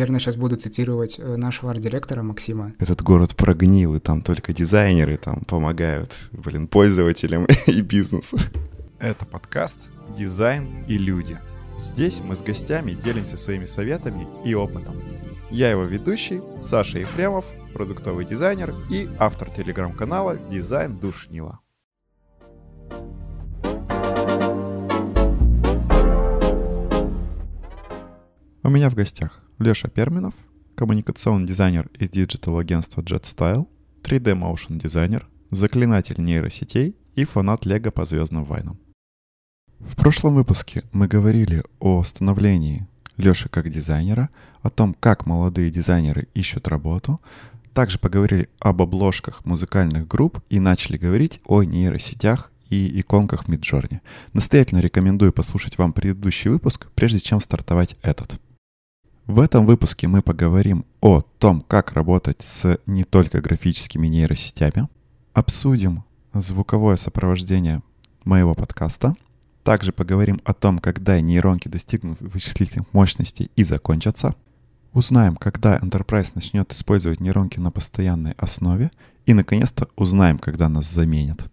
наверное, сейчас буду цитировать э, нашего арт-директора Максима. Этот город прогнил, и там только дизайнеры там помогают, блин, пользователям и бизнесу. Это подкаст «Дизайн и люди». Здесь мы с гостями делимся своими советами и опытом. Я его ведущий, Саша Ефремов, продуктовый дизайнер и автор телеграм-канала «Дизайн Душнила». У меня в гостях Леша Перминов, коммуникационный дизайнер из диджитал-агентства JetStyle, 3D Motion дизайнер, заклинатель нейросетей и фанат Лего по звездным войнам. В прошлом выпуске мы говорили о становлении Леши как дизайнера, о том, как молодые дизайнеры ищут работу, также поговорили об обложках музыкальных групп и начали говорить о нейросетях и иконках в Midjourney. Настоятельно рекомендую послушать вам предыдущий выпуск, прежде чем стартовать этот. В этом выпуске мы поговорим о том, как работать с не только графическими нейросетями, обсудим звуковое сопровождение моего подкаста, также поговорим о том, когда нейронки достигнут вычислительных мощностей и закончатся, узнаем, когда Enterprise начнет использовать нейронки на постоянной основе. И, наконец-то, узнаем, когда нас заменят.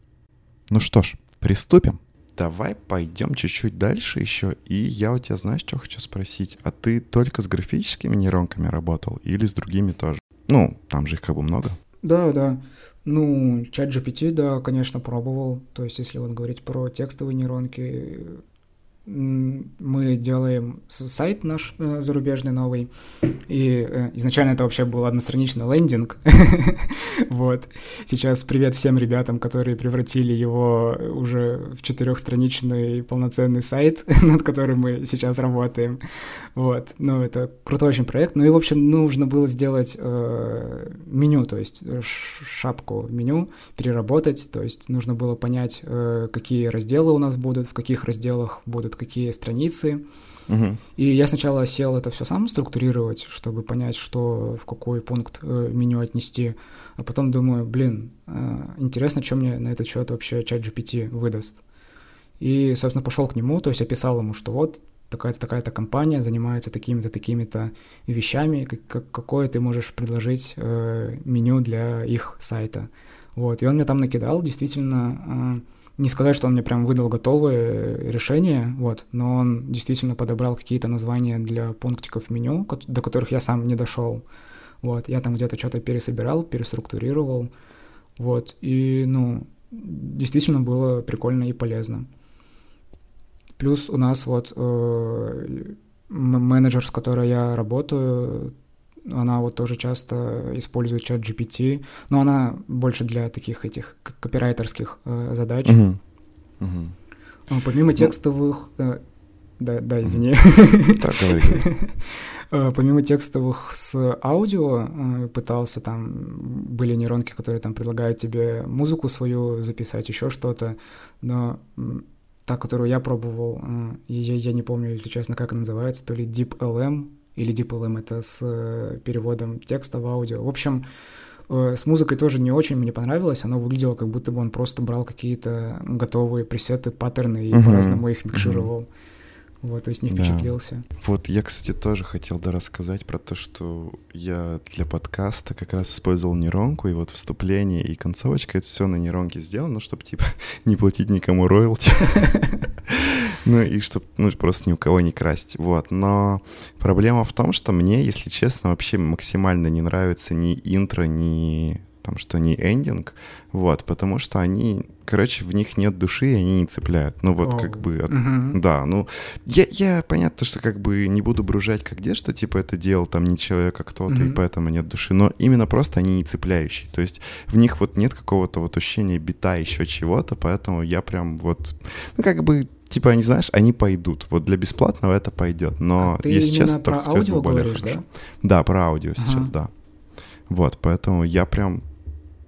Ну что ж, приступим давай пойдем чуть-чуть дальше еще. И я у тебя, знаешь, что хочу спросить? А ты только с графическими нейронками работал или с другими тоже? Ну, там же их как бы много. Да, да. Ну, чат GPT, да, конечно, пробовал. То есть, если вот говорить про текстовые нейронки, мы делаем сайт наш э, зарубежный новый, и э, изначально это вообще был одностраничный лендинг, вот. Сейчас привет всем ребятам, которые превратили его уже в четырехстраничный полноценный сайт, над которым мы сейчас работаем, вот. Ну, это крутой очень проект, ну и, в общем, нужно было сделать э, меню, то есть э, шапку меню, переработать, то есть нужно было понять, э, какие разделы у нас будут, в каких разделах будут какие страницы. Угу. И я сначала сел это все сам структурировать, чтобы понять, что в какой пункт э, меню отнести. А потом думаю, блин, э, интересно, что мне на этот счет вообще чат GPT выдаст. И, собственно, пошел к нему, то есть описал ему, что вот такая-то такая-то компания занимается такими-то такими-то вещами, как, какое ты можешь предложить э, меню для их сайта. Вот, и он мне там накидал действительно э, не сказать, что он мне прям выдал готовые решения, вот, но он действительно подобрал какие-то названия для пунктиков меню, до которых я сам не дошел. Вот, я там где-то что-то пересобирал, переструктурировал, вот, и, ну, действительно было прикольно и полезно. Плюс у нас вот э, менеджер, с которой я работаю, она вот тоже часто использует чат GPT, но она больше для таких этих копирайтерских э, задач. Uh-huh. Uh-huh. Помимо ну текстовых... Э, да, да, извини. Так, говори. Э, помимо текстовых с аудио э, пытался там, были нейронки, которые там предлагают тебе музыку свою записать, еще что-то, но та, которую я пробовал, э, я, я не помню, если честно, как она называется, то ли Deep LM, или DeepLM это с э, переводом текста в аудио. В общем, э, с музыкой тоже не очень мне понравилось. Оно выглядело, как будто бы он просто брал какие-то готовые пресеты, паттерны и uh-huh. по-разному их микшировал. Uh-huh. Вот, то есть не впечатлился. Да. Вот я, кстати, тоже хотел да рассказать про то, что я для подкаста как раз использовал нейронку, и вот вступление и концовочка, это все на нейронке сделано, ну, чтобы, типа, не платить никому роялти. Ну, и чтобы, ну, просто ни у кого не красть. Вот, но проблема в том, что мне, если честно, вообще максимально не нравится ни интро, ни там, что не эндинг, вот, потому что они, короче, в них нет души, и они не цепляют. Ну вот, oh. как бы, uh-huh. да, ну, я, я понятно, что как бы не буду бружать как где, что типа это делал там не человек, а кто-то, uh-huh. и поэтому нет души, но именно просто они не цепляющие, то есть в них вот нет какого-то вот ощущения бита, еще чего-то, поэтому я прям вот, ну, как бы типа, они, знаешь, они пойдут. Вот для бесплатного это пойдет. Но, а ты если честно, про только аудио более говоришь, хорошо. Да? да, про аудио ага. сейчас, да. Вот, поэтому я прям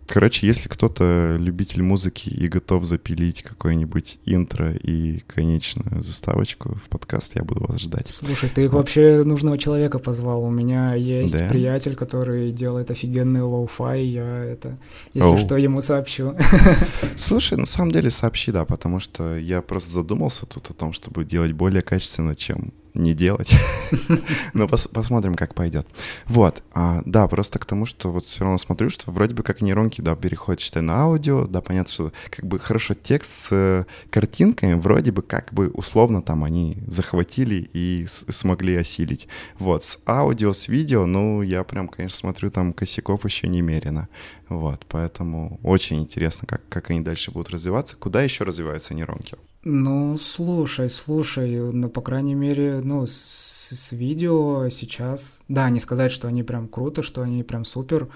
Короче, если кто-то любитель музыки и готов запилить какое-нибудь интро и конечную заставочку в подкаст, я буду вас ждать. Слушай, ты вот. вообще нужного человека позвал. У меня есть да? приятель, который делает офигенный lo-fi, я это, если Оу. что, ему сообщу. Слушай, на самом деле сообщи, да, потому что я просто задумался тут о том, чтобы делать более качественно, чем не делать. Но пос посмотрим, как пойдет. Вот, а, да, просто к тому, что вот все равно смотрю, что вроде бы как нейронки, да, переходят, считай, на аудио, да, понятно, что как бы хорошо текст с э, картинками, вроде бы как бы условно там они захватили и смогли осилить. Вот, с аудио, с видео, ну, я прям, конечно, смотрю, там косяков еще немерено. Вот, поэтому очень интересно, как, как они дальше будут развиваться. Куда еще развиваются нейронки? Ну, слушай, слушай, ну, по крайней мере, ну, с, с видео сейчас, да, не сказать, что они прям круто, что они прям супер,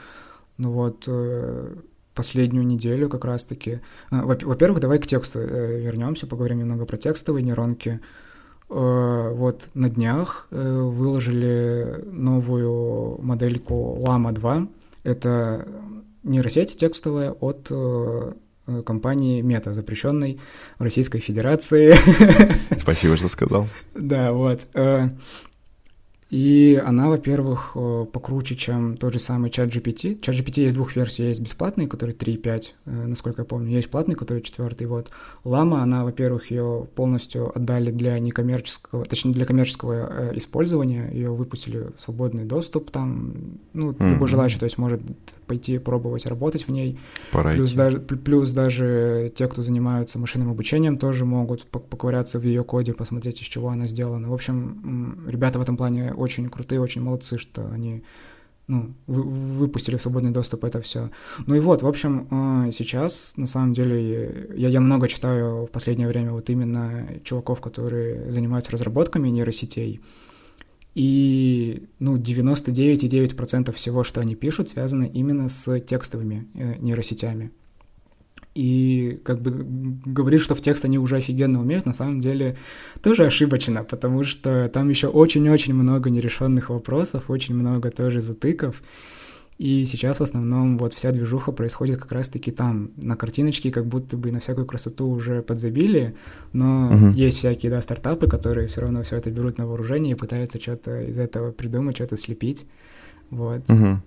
ну вот, э, последнюю неделю как раз-таки. Э, во-первых, давай к тексту э, вернемся, поговорим немного про текстовые нейронки. Вот на днях выложили новую модельку Llama 2. Это нейросеть текстовая от Э, компании Мета, запрещенной Российской Федерации. Спасибо, что сказал. Да, вот. И она, во-первых, э, покруче, чем тот же самый чат GPT. Чат GPT есть двух версий. Есть бесплатный, который 3.5, э, насколько я помню. Есть платный, который четвертый. Вот. Лама, она, во-первых, ее полностью отдали для некоммерческого, точнее, для коммерческого э, использования. Ее выпустили в свободный доступ там. Ну, mm-hmm. любой желающий, то есть может пойти пробовать работать в ней. Пора плюс, даже, плюс даже те, кто занимаются машинным обучением, тоже могут поковыряться в ее коде, посмотреть, из чего она сделана. В общем, ребята в этом плане очень крутые, очень молодцы, что они ну, вы, выпустили в свободный доступ это все. Ну и вот, в общем, э, сейчас, на самом деле, я, я много читаю в последнее время вот именно чуваков, которые занимаются разработками нейросетей, и, ну, 99,9% всего, что они пишут, связано именно с текстовыми э, нейросетями и как бы говорит, что в текст они уже офигенно умеют, на самом деле тоже ошибочно, потому что там еще очень-очень много нерешенных вопросов, очень много тоже затыков, и сейчас в основном вот вся движуха происходит как раз-таки там, на картиночке, как будто бы на всякую красоту уже подзабили, но uh-huh. есть всякие, да, стартапы, которые все равно все это берут на вооружение и пытаются что-то из этого придумать, что-то слепить, вот. Uh-huh.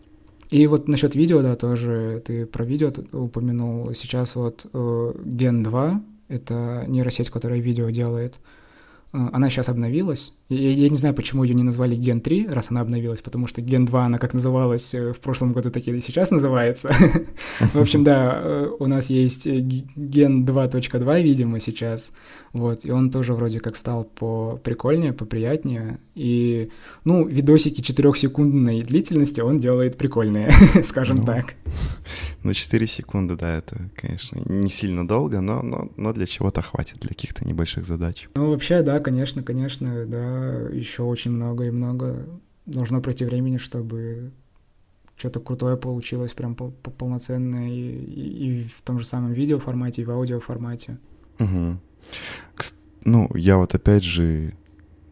И вот насчет видео, да, тоже ты про видео упомянул. Сейчас вот э, Gen 2 — это нейросеть, которая видео делает. Э, она сейчас обновилась. Я, я не знаю, почему ее не назвали Gen 3, раз она обновилась, потому что Gen 2, она как называлась э, в прошлом году, так и сейчас называется. В общем, да, э, у нас есть Gen 2.2, видимо, сейчас. Вот, и он тоже вроде как стал по прикольнее, поприятнее. И, ну, видосики четырехсекундной длительности он делает прикольные, скажем ну, так. Ну, 4 секунды, да, это, конечно, не сильно долго, но, но, но для чего-то хватит, для каких-то небольших задач. Ну, вообще, да, конечно, конечно, да, еще очень много и много должно пройти времени, чтобы что-то крутое получилось, прям полноценное и, и, в том же самом видео формате, и в аудио формате. Угу. Ну, я вот опять же,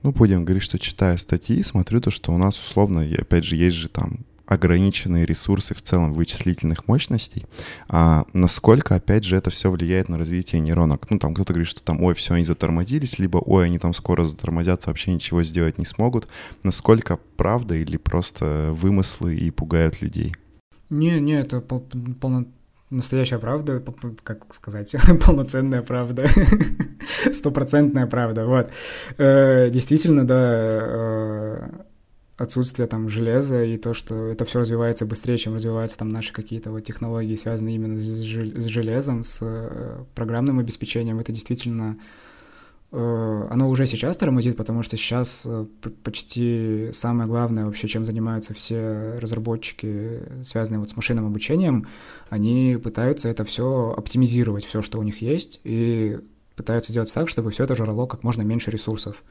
ну, будем говорить, что читая статьи, смотрю то, что у нас условно, опять же, есть же там ограниченные ресурсы в целом вычислительных мощностей, а насколько, опять же, это все влияет на развитие нейронок. Ну, там кто-то говорит, что там, ой, все, они затормозились, либо, ой, они там скоро затормозятся, вообще ничего сделать не смогут. Насколько правда или просто вымыслы и пугают людей? Не, не, это пол полно настоящая правда, как сказать, полноценная правда, стопроцентная правда, вот. Э, действительно, да, э, отсутствие там железа и то, что это все развивается быстрее, чем развиваются там наши какие-то вот технологии, связанные именно с, железом, с э, программным обеспечением, это действительно э, оно уже сейчас тормозит, потому что сейчас э, почти самое главное вообще, чем занимаются все разработчики, связанные вот с машинным обучением, они пытаются это все оптимизировать, все, что у них есть, и пытаются сделать так, чтобы все это жрало как можно меньше ресурсов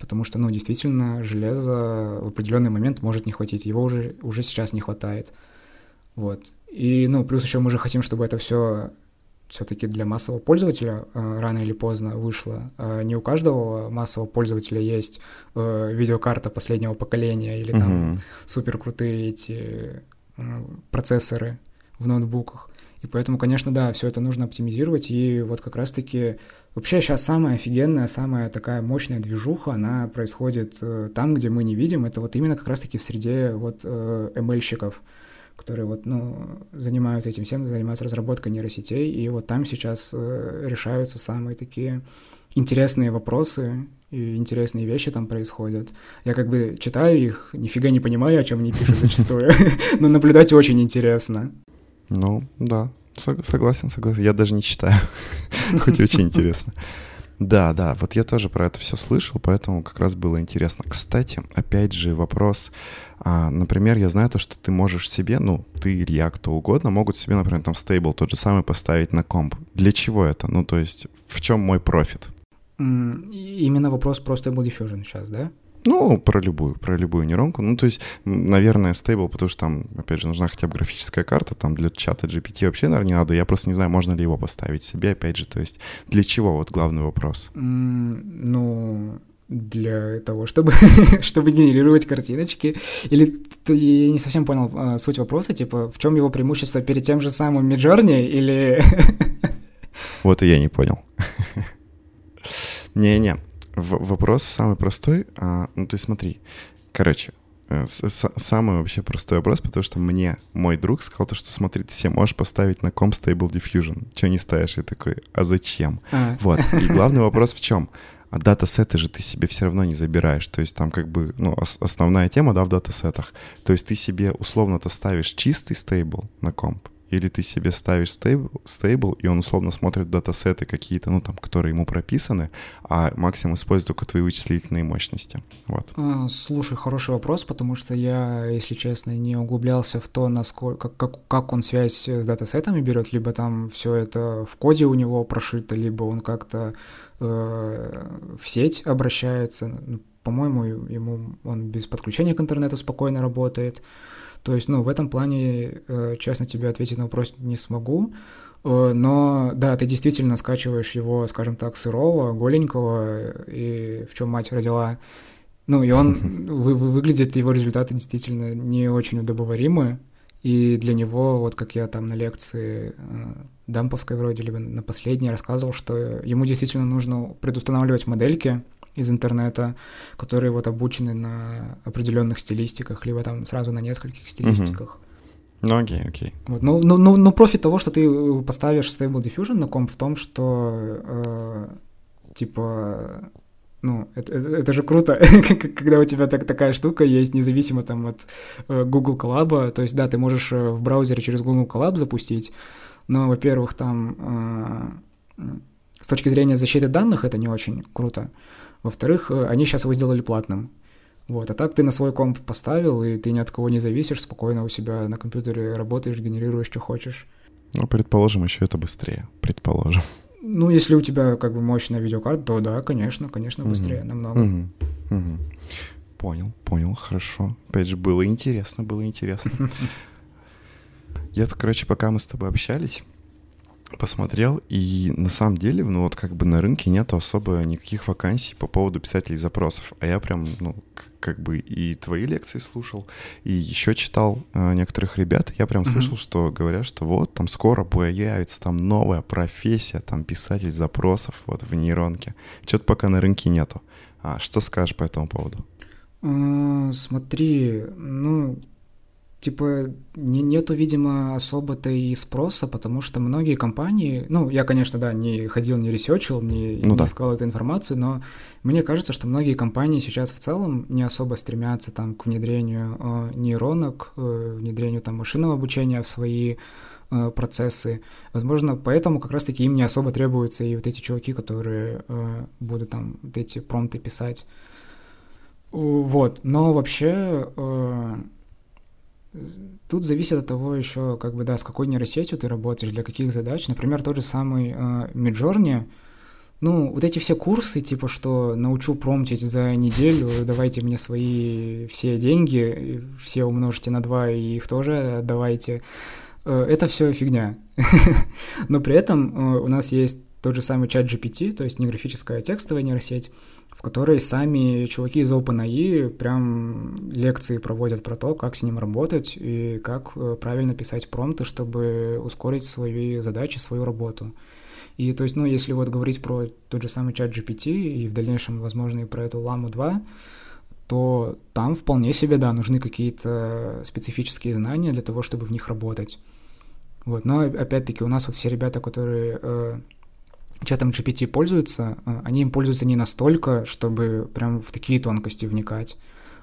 потому что, ну, действительно, железа в определенный момент может не хватить, его уже, уже сейчас не хватает. Вот. И, ну, плюс еще мы же хотим, чтобы это все все-таки для массового пользователя э, рано или поздно вышло. Э, не у каждого массового пользователя есть э, видеокарта последнего поколения или там uh-huh. супер крутые эти э, процессоры в ноутбуках. И поэтому, конечно, да, все это нужно оптимизировать. И вот как раз-таки вообще сейчас самая офигенная, самая такая мощная движуха, она происходит э, там, где мы не видим. Это вот именно как раз-таки в среде вот э, ML-щиков, которые вот, ну, занимаются этим всем, занимаются разработкой нейросетей. И вот там сейчас э, решаются самые такие интересные вопросы, и интересные вещи там происходят. Я как бы читаю их, нифига не понимаю, о чем они пишут зачастую, но наблюдать очень интересно. Ну, да, согласен, согласен. Я даже не читаю, хоть очень интересно. Да, да, вот я тоже про это все слышал, поэтому как раз было интересно. Кстати, опять же вопрос, а, например, я знаю то, что ты можешь себе, ну, ты или я, кто угодно, могут себе, например, там стейбл тот же самый поставить на комп. Для чего это? Ну, то есть в чем мой профит? Именно вопрос про Stable Diffusion сейчас, да? Ну, про любую, про любую нейронку. Ну, то есть, наверное, стейбл, потому что там, опять же, нужна хотя бы графическая карта, там для чата GPT вообще, наверное, не надо. Я просто не знаю, можно ли его поставить себе, опять же, то есть, для чего, вот главный вопрос. Mm, ну, для того, чтобы, чтобы генерировать картиночки. Или я не совсем понял а, суть вопроса, типа, в чем его преимущество перед тем же самым Миджорни, или... Вот и я не понял. Не-не, вопрос самый простой. А, ну, то есть смотри, короче, э, самый вообще простой вопрос, потому что мне мой друг сказал то, что смотри, ты себе можешь поставить на ком Stable Diffusion. Чего не ставишь? Я такой, а зачем? А. Вот. И главный вопрос в чем? А датасеты же ты себе все равно не забираешь. То есть там как бы, ну, основная тема, да, в датасетах. То есть ты себе условно-то ставишь чистый стейбл на комп, или ты себе ставишь стейбл, стейбл и он условно смотрит датасеты какие-то, ну там, которые ему прописаны, а максимум использует только твои вычислительные мощности. Вот. А, слушай, хороший вопрос, потому что я, если честно, не углублялся в то, насколько, как, как, он связь с датасетами берет, либо там все это в коде у него прошито, либо он как-то э, в сеть обращается. Ну, по-моему, ему он без подключения к интернету спокойно работает. То есть, ну, в этом плане, э, честно тебе ответить на вопрос не смогу. Э, но да, ты действительно скачиваешь его, скажем так, сырого, голенького, и в чем мать родила. Ну, и он вы, вы, выглядит, его результаты действительно не очень удобоваримы. И для него, вот как я там на лекции э, Дамповской вроде, либо на последней рассказывал, что ему действительно нужно предустанавливать модельки, из интернета, которые вот обучены на определенных стилистиках, либо там сразу на нескольких стилистиках. Ну окей, окей. Вот, но, но, но, но профит того, что ты э, поставишь Stable Diffusion на комп в том, что э, типа ну, это, это, это же круто, когда у тебя так, такая штука есть, независимо там от э, Google Collab. То есть, да, ты можешь э, в браузере через Google Collab запустить, но, во-первых, там э, с точки зрения защиты данных это не очень круто. Во-вторых, э, они сейчас его сделали платным. Вот, а так ты на свой комп поставил, и ты ни от кого не зависишь, спокойно у себя на компьютере работаешь, генерируешь, что хочешь. Ну, предположим, еще это быстрее, предположим. Ну, если у тебя как бы мощная видеокарта, то да, конечно, конечно, быстрее, mm-hmm. намного. Mm-hmm. Mm-hmm. Понял, понял, хорошо. Опять же, было интересно, было интересно. Я, короче, пока мы с тобой общались, посмотрел, и на самом деле, ну вот как бы на рынке нету особо никаких вакансий по поводу писателей запросов. А я прям, ну, как бы и твои лекции слушал, и еще читал э, некоторых ребят, я прям слышал, что говорят, что вот там скоро появится там новая профессия, там писатель запросов вот в нейронке. Что-то пока на рынке нету. А что скажешь по этому поводу? Э, смотри, ну, типа не, нету, видимо, особо-то и спроса, потому что многие компании, ну, я, конечно, да, не ходил, не ресерчил, не, ну, не да. искал эту информацию, но мне кажется, что многие компании сейчас в целом не особо стремятся там к внедрению э, нейронок, э, внедрению там машинного обучения в свои э, процессы. Возможно, поэтому как раз-таки им не особо требуются и вот эти чуваки, которые э, будут там вот эти промпты писать. Вот, но вообще... Э, Тут зависит от того еще, как бы, да, с какой нейросетью ты работаешь, для каких задач. Например, тот же самый э, ну, вот эти все курсы, типа, что научу промптить за неделю, давайте мне свои все деньги, все умножьте на два и их тоже давайте. Э, это все фигня. Но при этом э, у нас есть тот же самый чат GPT, то есть не графическая, текстовая нейросеть, в которой сами чуваки из OpenAI прям лекции проводят про то, как с ним работать и как э, правильно писать промпты, чтобы ускорить свои задачи, свою работу. И то есть, ну, если вот говорить про тот же самый чат GPT и в дальнейшем, возможно, и про эту ламу 2, то там вполне себе, да, нужны какие-то специфические знания для того, чтобы в них работать. Вот, но опять-таки у нас вот все ребята, которые э, чатом GPT пользуются, э, они им пользуются не настолько, чтобы прям в такие тонкости вникать.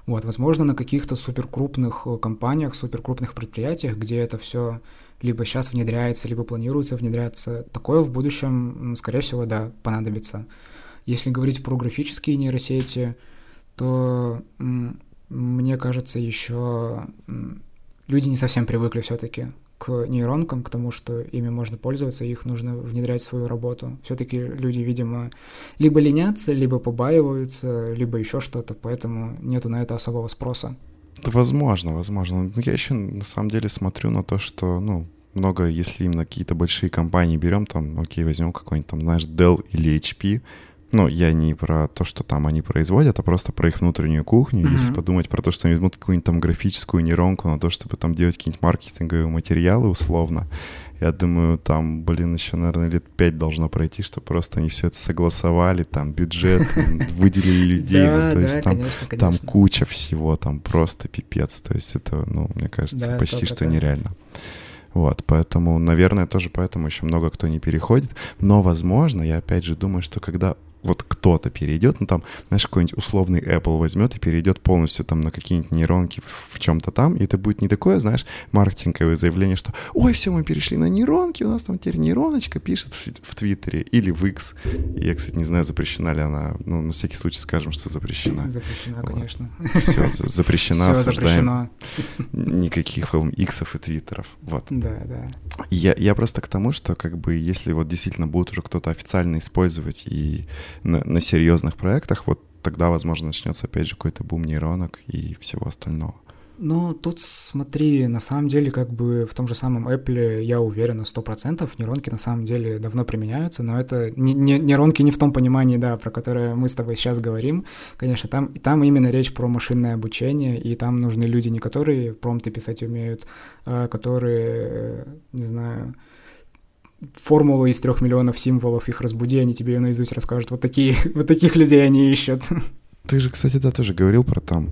Вот, возможно, на каких-то суперкрупных э, компаниях, суперкрупных предприятиях, где это все либо сейчас внедряется, либо планируется внедряться, такое в будущем, скорее всего, да, понадобится. Если говорить про графические нейросети, то мне кажется, еще люди не совсем привыкли все-таки к нейронкам, к тому, что ими можно пользоваться, их нужно внедрять в свою работу. Все-таки люди, видимо, либо ленятся, либо побаиваются, либо еще что-то, поэтому нету на это особого спроса. Да, возможно, возможно. Но я еще на самом деле смотрю на то, что, ну, много, если именно какие-то большие компании берем, там, окей, возьмем какой-нибудь там, знаешь, Dell или HP, ну, я не про то, что там они производят, а просто про их внутреннюю кухню. Mm-hmm. Если подумать про то, что они возьмут какую-нибудь там графическую нейронку на то, чтобы там делать какие-нибудь маркетинговые материалы условно, я думаю, там, блин, еще, наверное, лет пять должно пройти, чтобы просто они все это согласовали, там, бюджет, выделили людей, ну, то есть там, куча всего, там просто пипец, то есть это, ну, мне кажется, почти что нереально. Вот, поэтому, наверное, тоже поэтому еще много кто не переходит. Но, возможно, я опять же думаю, что когда кто-то перейдет, ну там, знаешь, какой-нибудь условный Apple возьмет и перейдет полностью там на какие-нибудь нейронки в, чем-то там, и это будет не такое, знаешь, маркетинговое заявление, что «Ой, все, мы перешли на нейронки, у нас там теперь нейроночка пишет в, в Твиттере или в X». Я, кстати, не знаю, запрещена ли она, ну, на всякий случай скажем, что запрещена. Запрещена, вот. конечно. Все, запрещена, Все осуждаем. Никаких иксов и твиттеров, вот. Да, да. Я, я просто к тому, что как бы если вот действительно будет уже кто-то официально использовать и на, на серьезных проектах, вот тогда, возможно, начнется опять же какой-то бум нейронок и всего остального. Ну, тут смотри, на самом деле, как бы в том же самом Apple, я уверен на 100%, нейронки на самом деле давно применяются, но это не, не, нейронки не в том понимании, да, про которое мы с тобой сейчас говорим. Конечно, там, там именно речь про машинное обучение, и там нужны люди, не которые промпты писать умеют, а которые, не знаю, формулу из трех миллионов символов, их разбуди, они тебе ее наизусть расскажут. Вот, такие, вот таких людей они ищут. Ты же, кстати, да, тоже говорил про там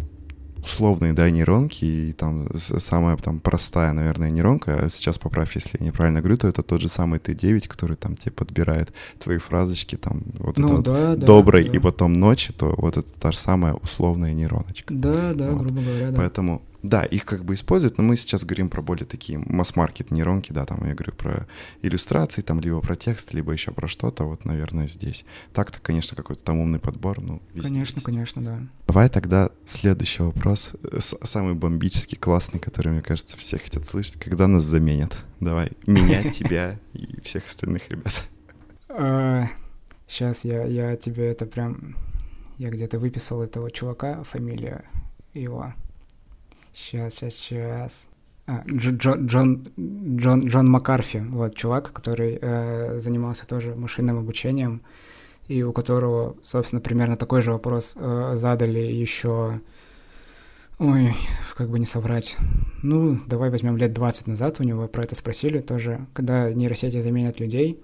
условные, да, нейронки, и там самая там простая, наверное, нейронка, а сейчас поправь, если я неправильно говорю, то это тот же самый Т9, который там тебе подбирает твои фразочки, там, вот ну, это да, вот да, доброй да. и потом ночи, то вот это та же самая условная нейроночка. Да, да, вот. грубо говоря, да. Поэтому да, их как бы используют, но мы сейчас говорим про более такие масс-маркет нейронки, да, там я говорю про иллюстрации, там либо про текст, либо еще про что-то, вот, наверное, здесь. Так-то, конечно, какой-то там умный подбор, ну, Конечно, есть. конечно, да. Давай тогда следующий вопрос, самый бомбический, классный, который, мне кажется, все хотят слышать, когда нас заменят. Давай, меня, тебя и всех остальных ребят. Сейчас я, я тебе это прям... Я где-то выписал этого чувака, фамилия его. Сейчас, сейчас, сейчас. А, Джон, Джон, Джон, Джон Маккарфи, вот чувак, который э, занимался тоже машинным обучением, и у которого, собственно, примерно такой же вопрос э, задали еще, ой, как бы не соврать, ну, давай возьмем лет 20 назад, у него про это спросили тоже, когда нейросети заменят людей,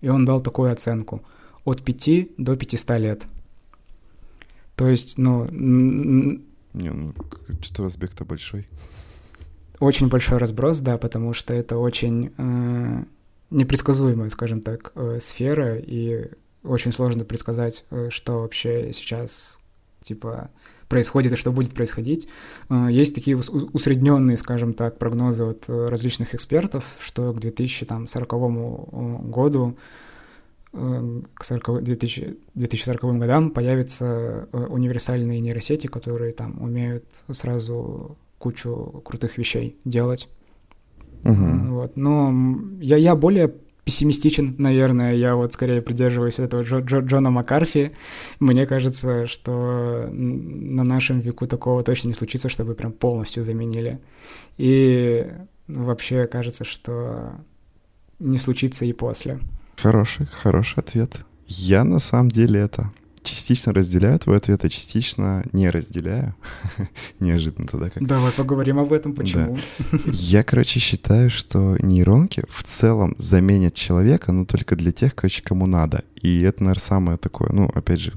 и он дал такую оценку, от 5 до 500 лет. То есть, ну, не, ну, что-то разбег-то большой. Очень большой разброс, да, потому что это очень э, непредсказуемая, скажем так, э, сфера, и очень сложно предсказать, э, что вообще сейчас, типа, происходит и что будет происходить. Э, есть такие усредненные, скажем так, прогнозы от э, различных экспертов, что к 2040 году к 40, 2000, 2040 годам появятся э, универсальные нейросети, которые там умеют сразу кучу крутых вещей делать. Uh-huh. Вот. Но я, я более пессимистичен, наверное. Я вот скорее придерживаюсь этого Джо, Джо, Джона Маккарфи. Мне кажется, что на нашем веку такого точно не случится, чтобы прям полностью заменили. И вообще кажется, что не случится и после. Хороший, хороший ответ. Я на самом деле это частично разделяю твой ответ, а частично не разделяю. Неожиданно тогда как. Давай поговорим об этом, почему. Да. Я, короче, считаю, что нейронки в целом заменят человека, но только для тех, короче, кому надо. И это, наверное, самое такое, ну, опять же,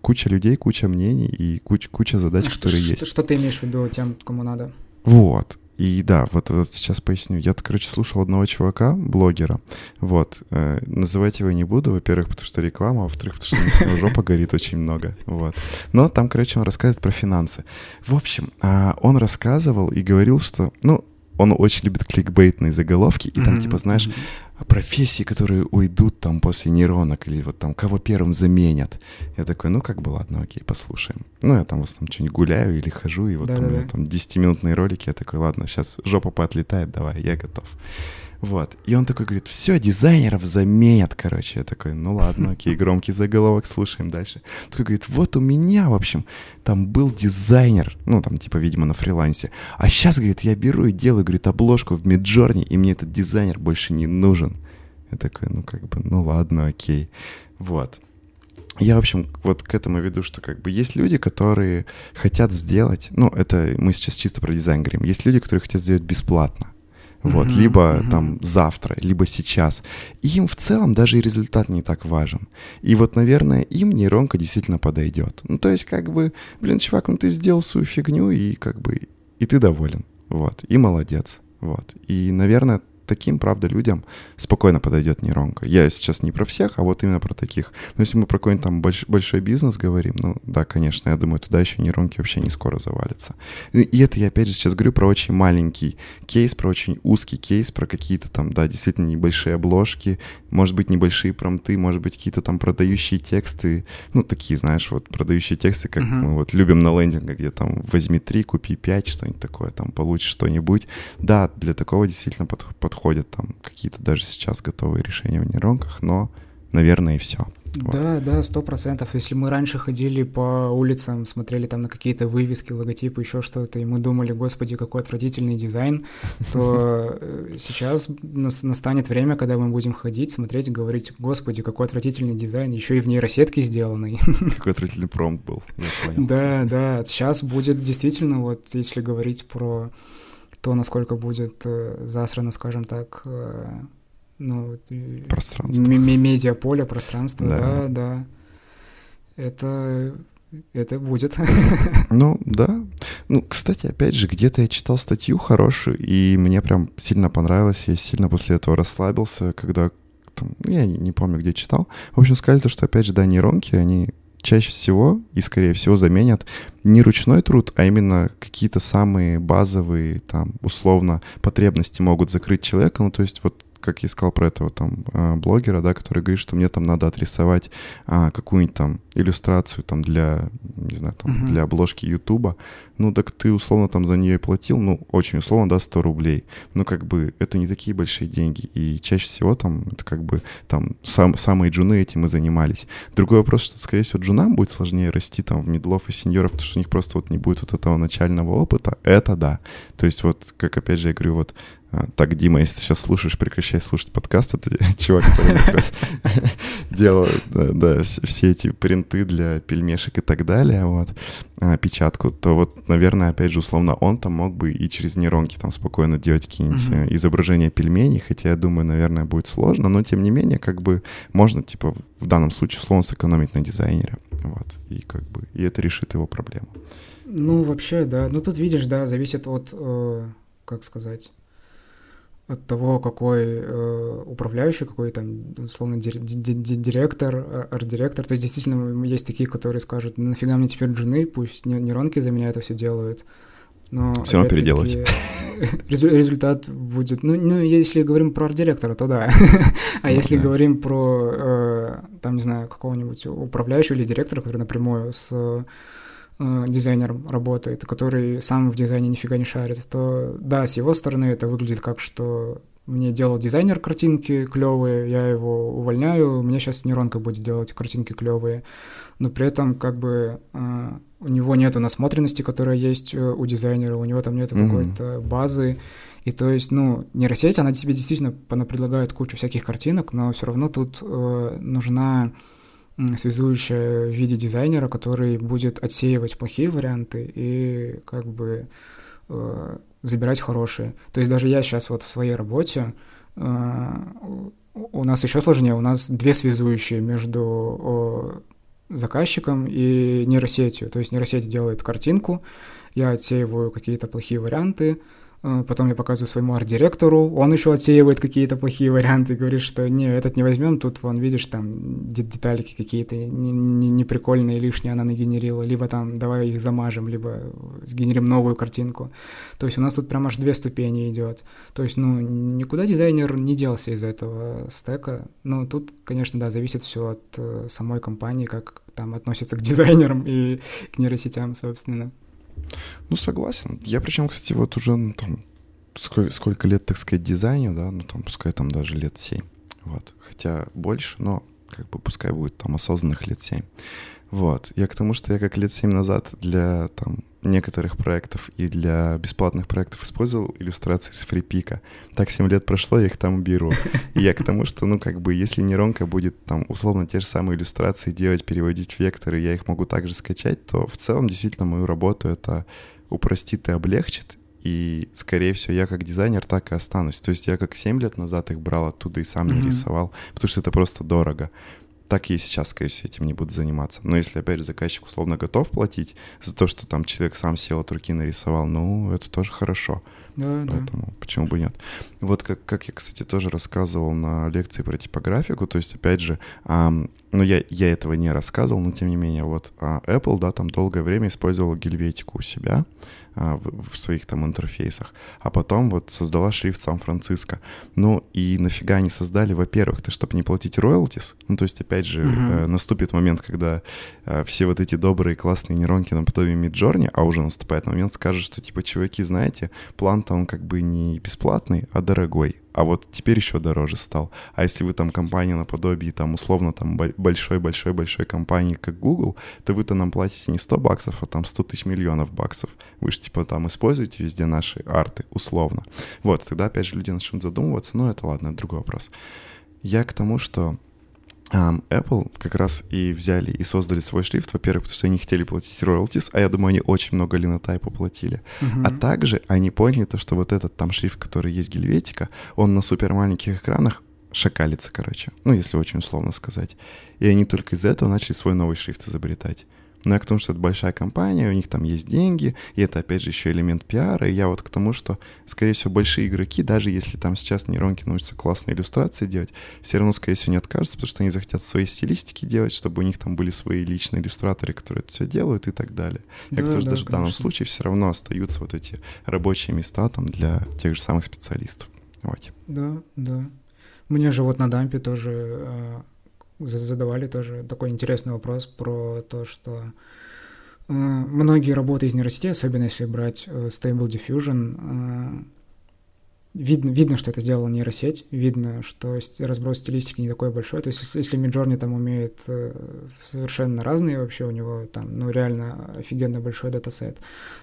куча людей, куча мнений и куча, куча задач, что, которые что, есть. Что ты имеешь в виду тем, кому надо? Вот. И да, вот, вот сейчас поясню. Я, короче, слушал одного чувака, блогера. Вот. Э, называть его не буду, во-первых, потому что реклама, а во-вторых, потому что у него жопа горит очень много. Вот. Но там, короче, он рассказывает про финансы. В общем, э, он рассказывал и говорил, что, ну, он очень любит кликбейтные заголовки, и там, mm-hmm. типа, знаешь, профессии, которые уйдут там после нейронок, или вот там кого первым заменят. Я такой, ну как бы ладно, окей, послушаем. Ну я там в основном что-нибудь гуляю или хожу, и вот да, там, да, там 10-минутные ролики, я такой, ладно, сейчас жопа поотлетает, давай, я готов. Вот. И он такой говорит, все, дизайнеров заменят, короче. Я такой, ну ладно, окей, громкий заголовок, слушаем дальше. Такой говорит, вот у меня, в общем, там был дизайнер, ну там типа, видимо, на фрилансе. А сейчас, говорит, я беру и делаю, говорит, обложку в Миджорни, и мне этот дизайнер больше не нужен. Я такой, ну как бы, ну ладно, окей. Вот. Я, в общем, вот к этому веду, что как бы есть люди, которые хотят сделать, ну, это мы сейчас чисто про дизайн говорим, есть люди, которые хотят сделать бесплатно вот, uh-huh, либо uh-huh. там завтра, либо сейчас. И им в целом даже и результат не так важен. И вот, наверное, им нейронка действительно подойдет. Ну, то есть, как бы, блин, чувак, ну ты сделал свою фигню, и как бы, и ты доволен. Вот, и молодец. Вот. И, наверное, таким, правда, людям спокойно подойдет нейронка. Я сейчас не про всех, а вот именно про таких. Но если мы про какой-нибудь там больш, большой бизнес говорим, ну да, конечно, я думаю, туда еще нейронки вообще не скоро завалятся. И это я опять же сейчас говорю про очень маленький кейс, про очень узкий кейс, про какие-то там, да, действительно небольшие обложки, может быть, небольшие промты, может быть, какие-то там продающие тексты, ну, такие, знаешь, вот продающие тексты, как uh-huh. мы вот любим на лендингах, где там возьми три, купи пять, что-нибудь такое, там получишь что-нибудь. Да, для такого действительно под, под подходят там какие-то даже сейчас готовые решения в нейронках, но, наверное, и все. Вот. Да, да, сто процентов. Если мы раньше ходили по улицам, смотрели там на какие-то вывески, логотипы, еще что-то, и мы думали, господи, какой отвратительный дизайн, то э, сейчас настанет время, когда мы будем ходить, смотреть говорить, господи, какой отвратительный дизайн, еще и в нейросетке сделанный. Какой отвратительный промпт был, Да, да, сейчас будет действительно, вот если говорить про то, насколько будет э, засрано, скажем так, э, ну, пространство. медиаполе, пространство, да. да, да. Это это будет. Ну, да. Ну, кстати, опять же, где-то я читал статью хорошую, и мне прям сильно понравилось. Я сильно после этого расслабился, когда там, я не, не помню, где читал. В общем, сказали то, что, опять же, да, нейронки, они чаще всего и, скорее всего, заменят не ручной труд, а именно какие-то самые базовые, там, условно, потребности могут закрыть человека. Ну, то есть вот как я сказал про этого там а, блогера, да, который говорит, что мне там надо отрисовать а, какую-нибудь там иллюстрацию там для, не знаю, там uh-huh. для обложки Ютуба, ну так ты условно там за нее платил, ну очень условно, да, 100 рублей. Ну как бы это не такие большие деньги, и чаще всего там это как бы там сам, самые джуны этим и занимались. Другой вопрос, что, скорее всего, джунам будет сложнее расти там в медлов и сеньоров, потому что у них просто вот не будет вот этого начального опыта, это да. То есть вот, как опять же я говорю, вот так, Дима, если ты сейчас слушаешь, прекращай слушать подкаст. Это чувак, который делал да, все эти принты для пельмешек и так далее, вот, а, печатку, то вот, наверное, опять же, условно, он там мог бы и через нейронки там спокойно делать какие-нибудь uh изображения пельменей, хотя, я думаю, наверное, будет сложно, но, тем не менее, как бы можно, типа, в данном случае, условно, сэкономить на дизайнере, вот, и как бы, и это решит его проблему. Ну, вообще, да. Ну, тут, видишь, да, зависит от, э, как сказать от того, какой э, управляющий, какой там, условно, директор, а, арт-директор. То есть действительно есть такие, которые скажут, «Ну, нафига мне теперь джуны, пусть нейронки за меня это все делают. Но все равно переделать. Результат будет... Ну, ну, если говорим про арт-директора, то да. а ну, если да. говорим про, э, там, не знаю, какого-нибудь управляющего или директора, который напрямую с э, дизайнером работает, который сам в дизайне нифига не шарит, то да, с его стороны это выглядит как, что мне делал дизайнер картинки клевые, я его увольняю, мне сейчас нейронка будет делать картинки клевые, но при этом как бы э, у него нету насмотренности, которая есть э, у дизайнера, у него там нету mm-hmm. какой-то базы, и то есть, ну, нейросеть, она тебе действительно она предлагает кучу всяких картинок, но все равно тут э, нужна связующая в виде дизайнера, который будет отсеивать плохие варианты и как бы э, забирать хорошие. То есть даже я сейчас вот в своей работе э, у нас еще сложнее, у нас две связующие между э, заказчиком и нейросетью. То есть нейросеть делает картинку, я отсеиваю какие-то плохие варианты, потом я показываю своему арт-директору, он еще отсеивает какие-то плохие варианты говорит, что не, этот не возьмем, тут, вон, видишь, там детальки какие-то неприкольные, не, не лишние она нагенерила, либо там давай их замажем, либо сгенерим новую картинку. То есть у нас тут прям аж две ступени идет. То есть, ну, никуда дизайнер не делся из этого стека. Но тут, конечно, да, зависит все от э, самой компании, как там относятся к дизайнерам и к нейросетям, собственно. Ну, согласен. Я причем, кстати, вот уже, ну, там, сколько, сколько лет, так сказать, дизайню, да, ну, там, пускай там даже лет семь. Вот. Хотя больше, но как бы пускай будет там осознанных лет семь. Вот. Я к тому, что я как лет семь назад для там некоторых проектов и для бесплатных проектов использовал иллюстрации с фрипика. Так 7 лет прошло, я их там беру. И я к тому, что, ну, как бы, если нейронка будет там условно те же самые иллюстрации делать, переводить векторы, я их могу также скачать, то в целом действительно мою работу это упростит и облегчит. И, скорее всего, я как дизайнер так и останусь. То есть я как 7 лет назад их брал оттуда и сам mm-hmm. не рисовал, потому что это просто дорого так и сейчас, скорее всего, этим не буду заниматься. Но если, опять же, заказчик условно готов платить за то, что там человек сам сел от руки нарисовал, ну, это тоже хорошо. Да, Поэтому да. почему бы нет? Вот как, как я, кстати, тоже рассказывал на лекции про типографику, то есть, опять же, эм, ну, я, я этого не рассказывал, но тем не менее, вот а Apple, да, там долгое время использовал гельветику у себя, а, в, в своих там интерфейсах, а потом вот создала шрифт Сан-Франциско. Ну и нафига они создали? Во-первых, это чтобы не платить роялтис, ну то есть опять же mm-hmm. э, наступит момент, когда э, все вот эти добрые классные нейронки наподобие Миджорни, а уже наступает момент, скажут, что типа, чуваки, знаете, план-то он как бы не бесплатный, а дорогой а вот теперь еще дороже стал. А если вы там компания наподобие, там, условно, там, большой-большой-большой компании, как Google, то вы-то нам платите не 100 баксов, а там 100 тысяч миллионов баксов. Вы же, типа, там используете везде наши арты, условно. Вот, тогда, опять же, люди начнут задумываться, но это ладно, это другой вопрос. Я к тому, что Apple как раз и взяли и создали свой шрифт, во-первых, потому что они хотели платить royalties, а я думаю, они очень много линотайпа платили. Uh-huh. А также они поняли то, что вот этот там шрифт, который есть Гельветика, он на супер маленьких экранах шакалится, короче. Ну, если очень условно сказать. И они только из-за этого начали свой новый шрифт изобретать. Но я к тому, что это большая компания, у них там есть деньги, и это, опять же, еще элемент пиара. И я вот к тому, что, скорее всего, большие игроки, даже если там сейчас нейронки научатся классные иллюстрации делать, все равно, скорее всего, не откажутся, потому что они захотят свои стилистики делать, чтобы у них там были свои личные иллюстраторы, которые это все делают и так далее. Я да, к тому, что да, даже конечно. в данном случае все равно остаются вот эти рабочие места там для тех же самых специалистов. Вот. Да, да. Мне же вот на дампе тоже э, задавали тоже такой интересный вопрос про то, что э, многие работы из нейросетей, особенно если брать э, Stable Diffusion, э, видно, видно, что это сделала нейросеть, видно, что разброс стилистики не такой большой. То есть, если Midjourney там умеет э, совершенно разные вообще, у него там, ну, реально офигенно большой датасет,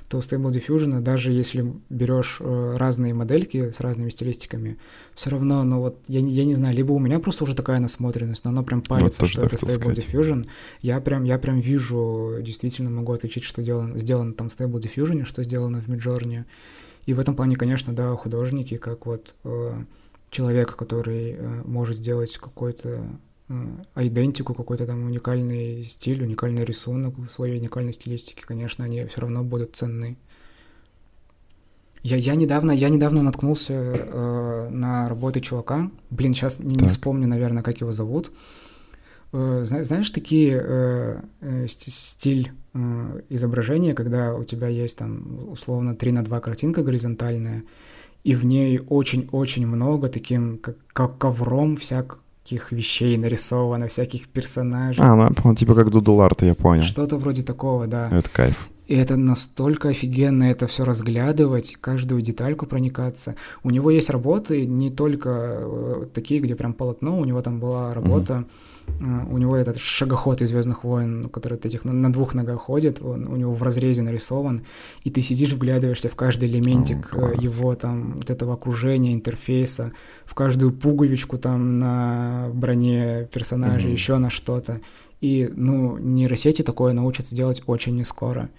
то у Stable Diffusion, даже если берешь э, разные модельки с разными стилистиками, все равно, ну, вот, я, я не знаю, либо у меня просто уже такая насмотренность, но оно прям парится, вот что это Stable сказать. Diffusion. Я прям, я прям вижу, действительно могу отличить, что сделано, сделано там в Stable Diffusion, что сделано в Midjourney. И в этом плане, конечно, да, художники, как вот э, человек, который э, может сделать какой-то э, идентику, какой-то там уникальный стиль, уникальный рисунок в своей уникальной стилистике, конечно, они все равно будут ценны. Я, я недавно, я недавно наткнулся э, на работы чувака. Блин, сейчас не, не вспомню, наверное, как его зовут. Э, знаешь, такие э, э стиль э, изображения, когда у тебя есть там условно 3 на 2 картинка горизонтальная, и в ней очень-очень много таким, как, как ковром всяких вещей нарисовано, всяких персонажей. А, ну, типа как Doodle Art, я понял. Что-то вроде такого, да. Это кайф. И это настолько офигенно это все разглядывать, каждую детальку проникаться. У него есть работы не только э, такие, где прям полотно, у него там была работа, mm-hmm. У него этот шагоход из Звездных войн, который этих на, на двух ногах ходит, он у него в разрезе нарисован, и ты сидишь, вглядываешься в каждый элементик oh, его там вот этого окружения, интерфейса, в каждую пуговичку там на броне персонажа, mm-hmm. еще на что-то. И, ну, нейросети такое научатся делать очень не скоро.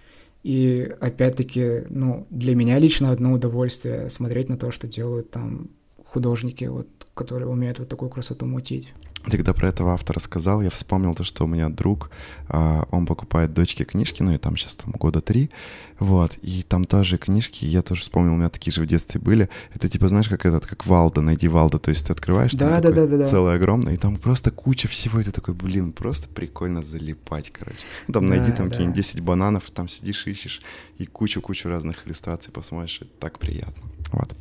И опять-таки, ну, для меня лично одно удовольствие смотреть на то, что делают там художники, вот, которые умеют вот такую красоту мутить. Ты когда про этого автора сказал, я вспомнил то, что у меня друг, а, он покупает дочке книжки, ну и там сейчас там года три, вот, и там тоже книжки, я тоже вспомнил, у меня такие же в детстве были. Это типа, знаешь, как этот, как Валда, найди Валда, то есть ты открываешь, да, там да, да, да, да. целый огромный, и там просто куча всего, и ты такой, блин, просто прикольно залипать, короче. Ну, там да, найди там да. какие-нибудь 10 бананов, там сидишь, ищешь, и кучу-кучу разных иллюстраций посмотришь, это так приятно. Вот.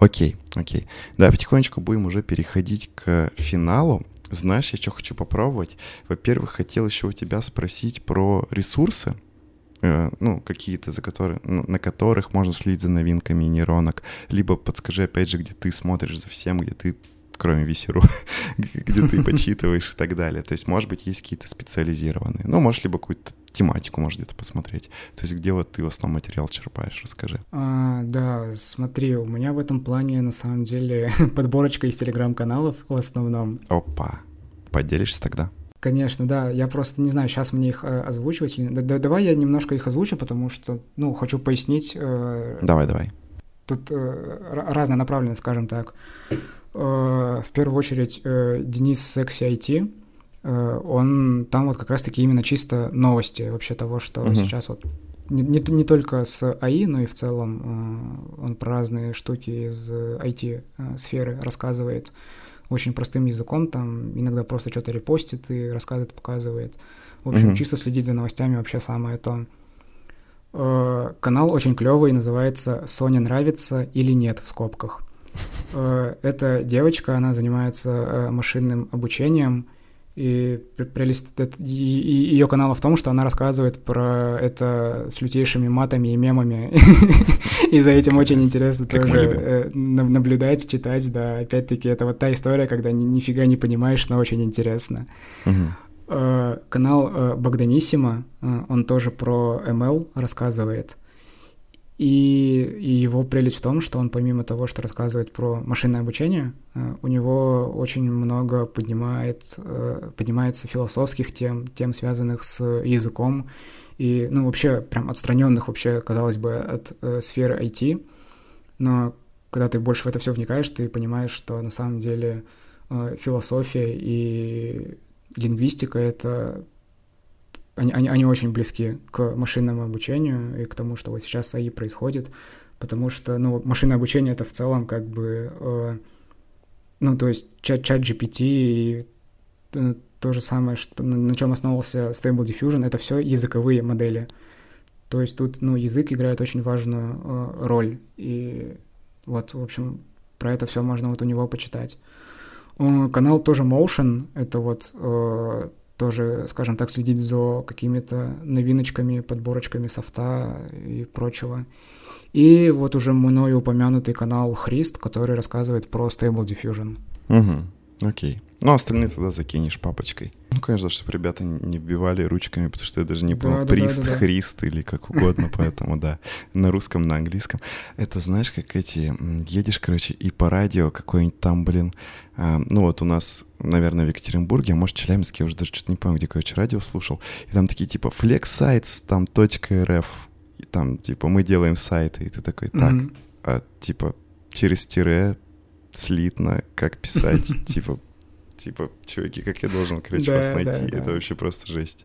Окей, окей. Да, потихонечку будем уже переходить к финалу. Знаешь, я что хочу попробовать? Во-первых, хотел еще у тебя спросить про ресурсы, э, ну, какие-то, за которые, ну, на которых можно следить за новинками нейронок, либо подскажи, опять же, где ты смотришь за всем, где ты кроме Висеру, где ты почитываешь и так далее. То есть, может быть, есть какие-то специализированные. Ну, можешь либо какую-то тематику, может, где-то посмотреть. То есть, где вот ты в основном материал черпаешь, расскажи. А, да, смотри, у меня в этом плане, на самом деле, подборочка из телеграм-каналов в основном. Опа, поделишься тогда? Конечно, да. Я просто не знаю, сейчас мне их э, озвучивать. Да, да, давай я немножко их озвучу, потому что, ну, хочу пояснить. Э, давай, давай. Тут э, разная направленность, скажем так. Э, в первую очередь э, Денис Секси IT, э, он там вот как раз-таки именно чисто новости вообще того, что uh-huh. сейчас вот не, не, не только с AI, но и в целом он про разные штуки из IT-сферы рассказывает очень простым языком, там иногда просто что-то репостит и рассказывает, показывает. В общем, uh-huh. чисто следить за новостями вообще самое то. Канал очень клевый, называется «Соня нравится или нет» в скобках. Э, эта девочка, она занимается э, машинным обучением, и прелесть ее канала в том, что она рассказывает про это с лютейшими матами и мемами. И за этим очень интересно тоже э, наблюдать, читать, да. Опять-таки, это вот та история, когда нифига не понимаешь, но очень интересно. Канал Богданисима, он тоже про ML рассказывает. И, его прелесть в том, что он помимо того, что рассказывает про машинное обучение, э, у него очень много поднимает, э, поднимается философских тем, тем, связанных с языком, и, ну, вообще, прям отстраненных вообще, казалось бы, от э, сферы IT, но когда ты больше в это все вникаешь, ты понимаешь, что на самом деле э, философия и лингвистика — это они, они, они очень близки к машинному обучению и к тому, что вот сейчас АИ происходит, потому что, ну, машинное обучение — это в целом как бы, э, ну, то есть чат, чат GPT и э, то же самое, что, на чем основывался Stable Diffusion, это все языковые модели. То есть тут, ну, язык играет очень важную э, роль, и вот, в общем, про это все можно вот у него почитать. Э, канал тоже Motion, это вот э, тоже, скажем так, следить за какими-то новиночками, подборочками софта и прочего. И вот уже мною упомянутый канал Христ, который рассказывает про Stable Diffusion. Угу, окей. Ну, остальные тогда закинешь папочкой. Ну, конечно, чтобы ребята не вбивали ручками, потому что я даже не понял, да, прист, да, да, да. христ или как угодно, поэтому да, на русском, на английском. Это знаешь, как эти, едешь, короче, и по радио какой-нибудь там, блин, а, ну вот у нас, наверное, в Екатеринбурге, а может, Челябинске, я уже даже что-то не помню, где, короче, радио слушал, и там такие типа flex там .rf, и там типа мы делаем сайты, и ты такой, так, а типа через тире слитно, как писать, типа типа, чуваки, как я должен, короче, вас найти? Это вообще просто жесть.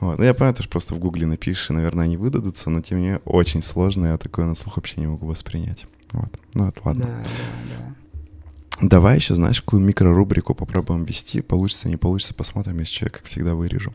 Вот. Ну, я понимаю, что просто в гугле напишешь, и, наверное, они выдадутся, но тем не менее очень сложно, я такое на слух вообще не могу воспринять. Вот. Ну, это ладно. Да, да, да. Давай еще, знаешь, какую микрорубрику попробуем ввести. Получится, не получится, посмотрим, если я, как всегда, вырежу.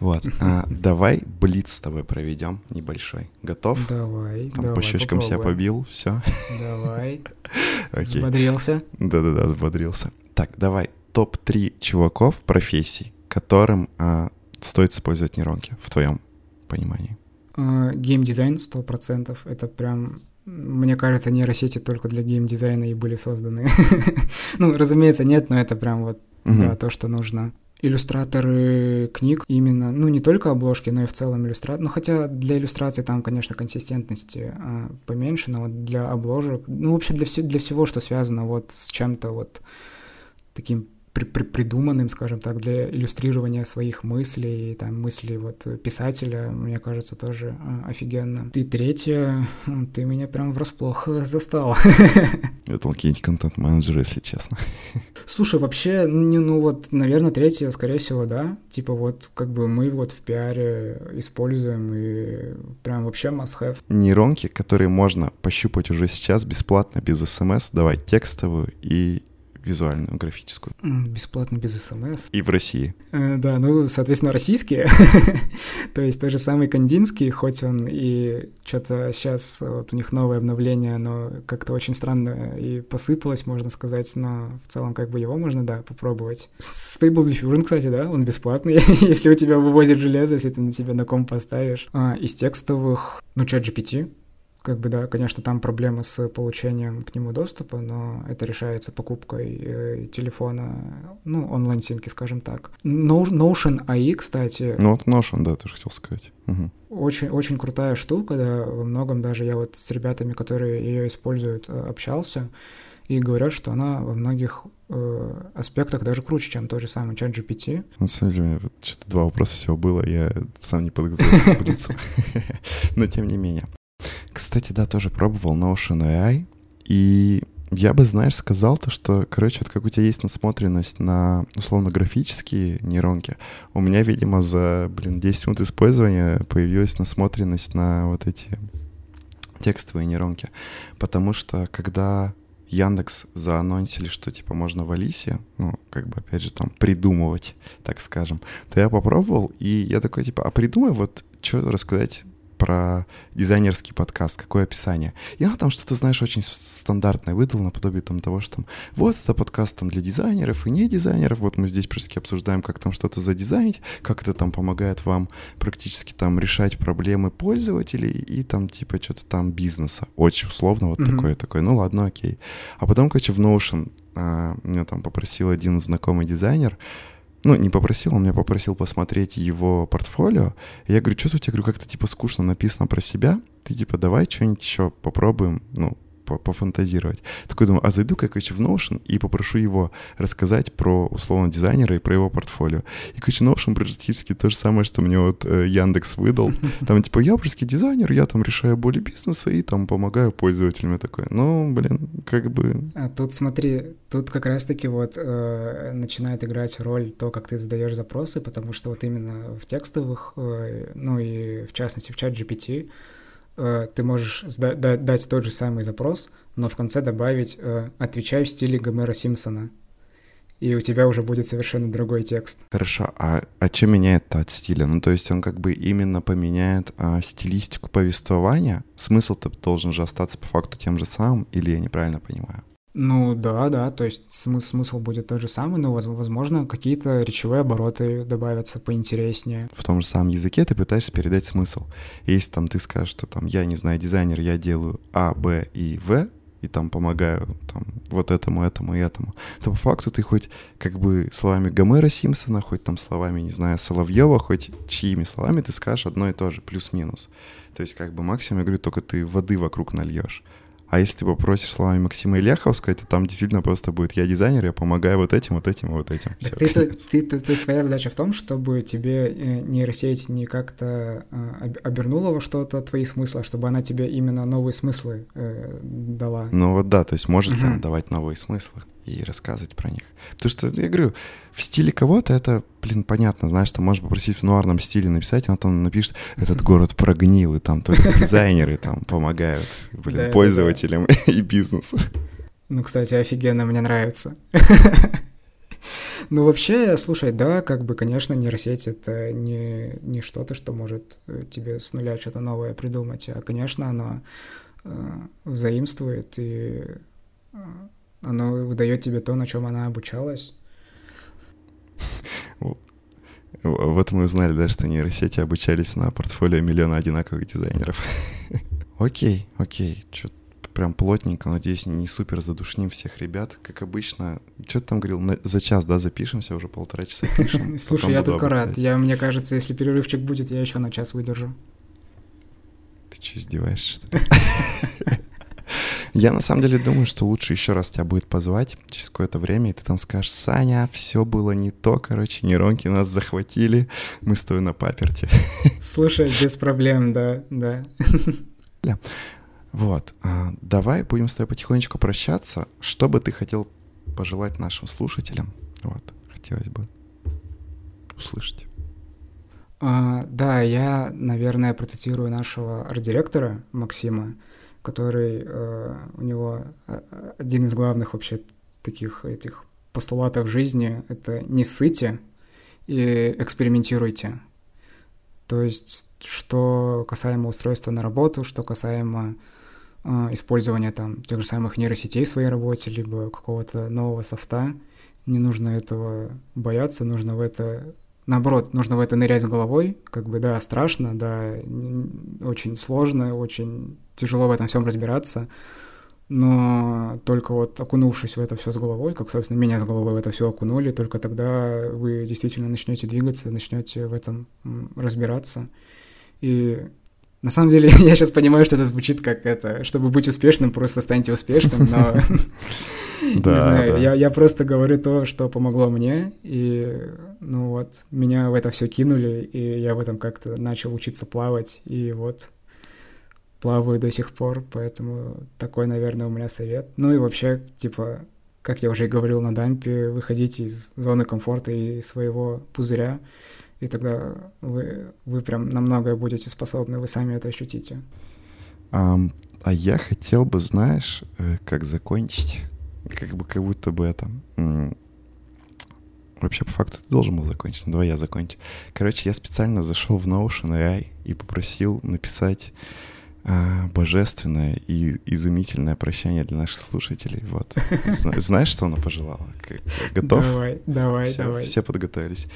Вот. А, давай блиц с тобой проведем небольшой. Готов? Давай. Там давай, по щечкам попробуем. себя побил, все. Давай. Окей. Взбодрился? Да-да-да, взбодрился. Так, давай топ-3 чуваков профессий, которым а, стоит использовать нейронки, в твоем понимании? А, геймдизайн сто процентов. Это прям мне кажется, нейросети только для геймдизайна и были созданы. ну, разумеется, нет, но это прям вот да, то, что нужно. Иллюстраторы книг именно, ну, не только обложки, но и в целом иллюстрации. Ну, хотя для иллюстрации там, конечно, консистентности а, поменьше, но вот для обложек, ну, вообще для, все, для всего, что связано вот с чем-то вот таким при при придуманным, скажем так, для иллюстрирования своих мыслей, там, мыслей вот писателя, мне кажется, тоже э, офигенно. И третье, ты меня прям врасплох застал. Это какие-нибудь контент-менеджеры, если честно. Слушай, вообще, не, ну вот, наверное, третье, скорее всего, да. Типа вот, как бы мы вот в пиаре используем и прям вообще must-have. Нейронки, которые можно пощупать уже сейчас бесплатно, без смс, давать текстовую и визуальную, графическую. Бесплатно без смс. И в России. Э, да, ну, соответственно, российские. То есть тот же самый Кандинский, хоть он и что-то сейчас вот у них новое обновление, но как-то очень странно и посыпалось, можно сказать, но в целом как бы его можно, да, попробовать. Stable Diffusion, кстати, да, он бесплатный, если у тебя вывозит железо, если ты на себя на ком поставишь. А, из текстовых, ну, чат GPT, как бы, да, конечно, там проблемы с получением к нему доступа, но это решается покупкой э, телефона, ну, онлайн-симки, скажем так. Notion AI, кстати... Ну, вот Notion, да, тоже хотел сказать. Угу. Очень, очень крутая штука, да, во многом даже я вот с ребятами, которые ее используют, э, общался, и говорят, что она во многих э, аспектах даже круче, чем тот же самый чат GPT. На самом деле, вот что-то два вопроса всего было, я сам не подготовился Но тем не менее. Кстати, да, тоже пробовал Notion AI, и я бы, знаешь, сказал то, что, короче, вот как у тебя есть насмотренность на, условно, графические нейронки, у меня, видимо, за, блин, 10 минут использования появилась насмотренность на вот эти текстовые нейронки. Потому что, когда Яндекс заанонсили, что, типа, можно в Алисе, ну, как бы, опять же, там, придумывать, так скажем, то я попробовал, и я такой, типа, а придумай вот, что рассказать про дизайнерский подкаст, какое описание. И она там что-то, знаешь, очень стандартное выдала, наподобие там того, что там, вот это подкаст там для дизайнеров и не дизайнеров, вот мы здесь практически обсуждаем, как там что-то задизайнить, как это там помогает вам практически там решать проблемы пользователей и там типа что-то там бизнеса. Очень условно вот mm-hmm. такое, такое, ну ладно, окей. А потом, короче, в Notion а, меня там попросил один знакомый дизайнер, ну, не попросил, он меня попросил посмотреть его портфолио. И я говорю, что тут, я говорю, как-то типа скучно написано про себя. Ты типа давай что-нибудь еще попробуем, ну, пофантазировать. Такой думаю, а зайду как короче, в Notion и попрошу его рассказать про, условно, дизайнера и про его портфолио. И, короче, Notion практически то же самое, что мне вот э, Яндекс выдал. Там, типа, я просто дизайнер, я там решаю боли бизнеса и там помогаю пользователям. Я такой, ну, блин, как бы... А тут смотри, тут как раз-таки вот э, начинает играть роль то, как ты задаешь запросы, потому что вот именно в текстовых, э, ну и в частности в чат GPT, ты можешь дать тот же самый запрос, но в конце добавить э, «отвечай в стиле Гомера Симпсона», и у тебя уже будет совершенно другой текст. Хорошо, а, а что меняет-то от стиля? Ну, то есть он как бы именно поменяет а, стилистику повествования? Смысл-то должен же остаться по факту тем же самым, или я неправильно понимаю? Ну да, да, то есть смысл, смысл будет тот же самый, но, возможно, какие-то речевые обороты добавятся поинтереснее. В том же самом языке ты пытаешься передать смысл. Если там ты скажешь, что там я не знаю, дизайнер, я делаю А, Б и В, и там помогаю там, вот этому, этому и этому, то по факту ты хоть как бы словами Гомера Симпсона, хоть там словами, не знаю, Соловьева, хоть чьими словами ты скажешь одно и то же, плюс-минус. То есть как бы максимум, я говорю, только ты воды вокруг нальешь. А если ты попросишь словами Максима Ильяховского, то там действительно просто будет «я дизайнер, я помогаю вот этим, вот этим и вот этим». Ты, ты, ты, ты, то есть твоя задача в том, чтобы тебе э, нейросеть не как-то э, обернула во что-то твои смыслы, а чтобы она тебе именно новые смыслы э, дала. Ну вот да, то есть может ли она давать новые смыслы? И рассказывать про них. Потому что, я говорю, в стиле кого-то это, блин, понятно, знаешь, ты можешь попросить в нуарном стиле написать, она там напишет, этот город прогнил, и там только дизайнеры там помогают, блин, пользователям и бизнесу. Ну, кстати, офигенно, мне нравится. Ну, вообще, слушай, да, как бы, конечно, нейросеть — это не, не что-то, что может э, тебе с нуля что-то новое придумать, а, конечно, оно э, взаимствует и э, оно выдает тебе то, на чем она обучалась. Вот мы узнали, да, что нейросети обучались на портфолио миллиона одинаковых дизайнеров. Окей, окей, что прям плотненько, надеюсь, не супер задушним всех ребят, как обычно. Что ты там говорил, за час, да, запишемся, уже полтора часа пишем. Слушай, я только рад. Я, мне кажется, если перерывчик будет, я еще на час выдержу. Ты что, издеваешься, что ли? Я на самом деле думаю, что лучше еще раз тебя будет позвать через какое-то время, и ты там скажешь, Саня, все было не то, короче, нейронки нас захватили, мы с тобой на паперте. Слушай, без проблем, да, да. Вот, а, давай будем с тобой потихонечку прощаться. Что бы ты хотел пожелать нашим слушателям? Вот, хотелось бы услышать. А, да, я, наверное, процитирую нашего арт-директора Максима, который э, у него э, один из главных вообще таких этих постулатов жизни — это не сыте и экспериментируйте. То есть, что касаемо устройства на работу, что касаемо э, использования там тех же самых нейросетей в своей работе, либо какого-то нового софта, не нужно этого бояться, нужно в это наоборот, нужно в это нырять головой, как бы, да, страшно, да, очень сложно, очень тяжело в этом всем разбираться, но только вот окунувшись в это все с головой, как, собственно, меня с головой в это все окунули, только тогда вы действительно начнете двигаться, начнете в этом разбираться. И на самом деле, я сейчас понимаю, что это звучит как это, чтобы быть успешным, просто станьте успешным, но не знаю, я, я просто говорю то, что помогло мне, и ну вот, меня в это все кинули, и я в этом как-то начал учиться плавать, и вот плаваю до сих пор, поэтому такой, наверное, у меня совет. Ну и вообще, типа, как я уже и говорил на дампе, выходите из зоны комфорта и своего пузыря, и тогда вы, вы прям на многое будете способны, вы сами это ощутите. Um, а я хотел бы, знаешь, э, как закончить, как бы как будто бы это... Вообще, по факту, ты должен был закончить, но давай я закончу. Короче, я специально зашел в Notion AI и попросил написать а, божественное и изумительное прощание для наших слушателей. Вот. Знаешь, что она пожелала? Готов? Давай, давай, все, давай. Все подготовились.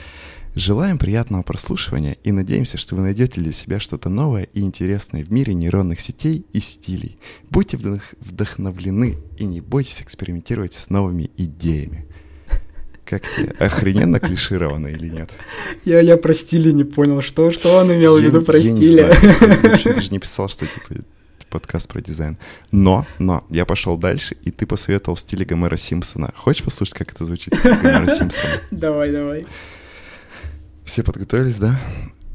Желаем приятного прослушивания и надеемся, что вы найдете для себя что-то новое и интересное в мире нейронных сетей и стилей. Будьте вдох- вдохновлены и не бойтесь экспериментировать с новыми идеями. Как тебе? Охрененно клишировано или нет? Я, я про стили не понял, что, что он имел в виду про я стили. Ты же не писал, что типа подкаст про дизайн. Но, но, я пошел дальше, и ты посоветовал в стиле Гомера Симпсона. Хочешь послушать, как это звучит? Гомера Симпсона. Давай, давай. Все подготовились, да?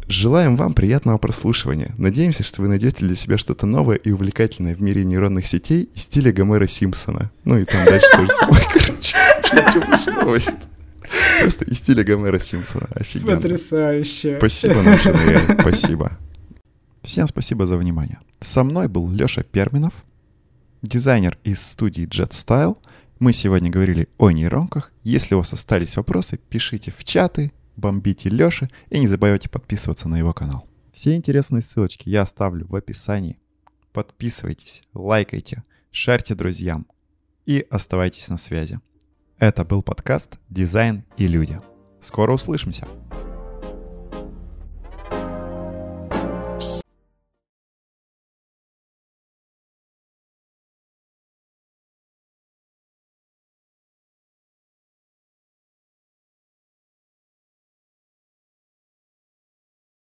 Желаем вам приятного прослушивания. Надеемся, что вы найдете для себя что-то новое и увлекательное в мире нейронных сетей и стиля Гомера Симпсона. Ну и там дальше тоже самое, короче. Просто из стиля Гомера Симпсона. Офигенно. Потрясающе. Спасибо, наша Спасибо. Всем спасибо за внимание. Со мной был Лёша Перминов, дизайнер из студии Jet Style. Мы сегодня говорили о нейронках. Если у вас остались вопросы, пишите в чаты, бомбите Лёши и не забывайте подписываться на его канал. Все интересные ссылочки я оставлю в описании. Подписывайтесь, лайкайте, шарьте друзьям и оставайтесь на связи. Это был подкаст «Дизайн и люди». Скоро услышимся!